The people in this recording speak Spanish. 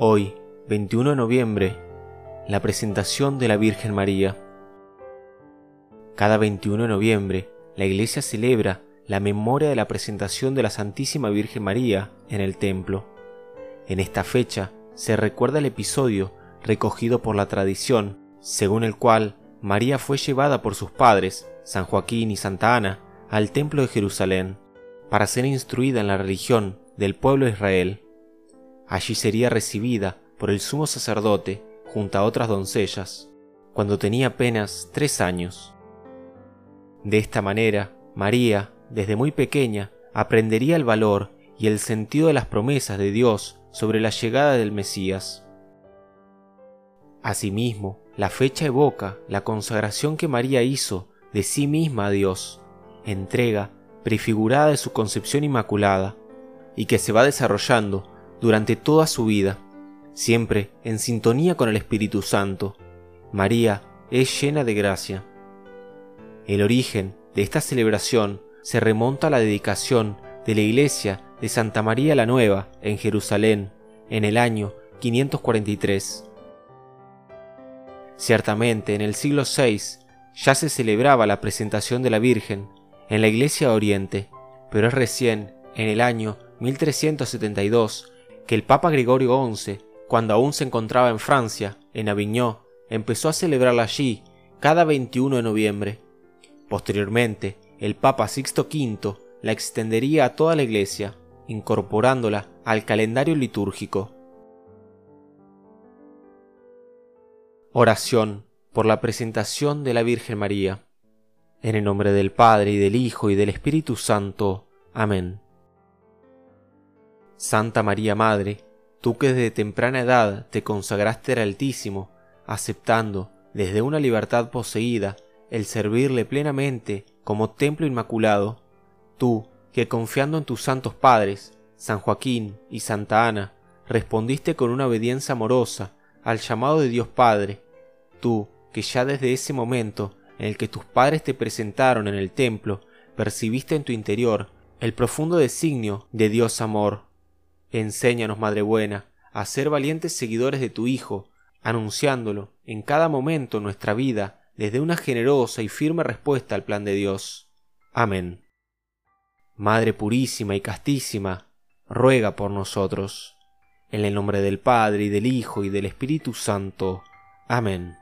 Hoy, 21 de noviembre, la presentación de la Virgen María. Cada 21 de noviembre, la Iglesia celebra la memoria de la presentación de la Santísima Virgen María en el templo. En esta fecha se recuerda el episodio recogido por la tradición, según el cual María fue llevada por sus padres, San Joaquín y Santa Ana, al templo de Jerusalén, para ser instruida en la religión del pueblo de Israel. Allí sería recibida por el sumo sacerdote junto a otras doncellas, cuando tenía apenas tres años. De esta manera, María, desde muy pequeña, aprendería el valor y el sentido de las promesas de Dios sobre la llegada del Mesías. Asimismo, la fecha evoca la consagración que María hizo de sí misma a Dios, entrega prefigurada de su concepción inmaculada, y que se va desarrollando durante toda su vida, siempre en sintonía con el Espíritu Santo. María es llena de gracia. El origen de esta celebración se remonta a la dedicación de la iglesia de Santa María la Nueva en Jerusalén en el año 543. Ciertamente en el siglo VI ya se celebraba la presentación de la Virgen en la iglesia de Oriente, pero es recién en el año 1372 que el Papa Gregorio XI, cuando aún se encontraba en Francia, en Avignon, empezó a celebrarla allí cada 21 de noviembre. Posteriormente, el Papa Sixto V la extendería a toda la Iglesia, incorporándola al calendario litúrgico. Oración por la presentación de la Virgen María. En el nombre del Padre y del Hijo y del Espíritu Santo. Amén. Santa María Madre, tú que desde temprana edad te consagraste al Altísimo, aceptando, desde una libertad poseída, el servirle plenamente como templo inmaculado, tú que confiando en tus santos padres, San Joaquín y Santa Ana, respondiste con una obediencia amorosa al llamado de Dios Padre, tú que ya desde ese momento en el que tus padres te presentaron en el templo, percibiste en tu interior el profundo designio de Dios amor, Enséñanos, Madre Buena, a ser valientes seguidores de tu Hijo, anunciándolo en cada momento en nuestra vida desde una generosa y firme respuesta al plan de Dios. Amén. Madre purísima y castísima, ruega por nosotros. En el nombre del Padre y del Hijo y del Espíritu Santo. Amén.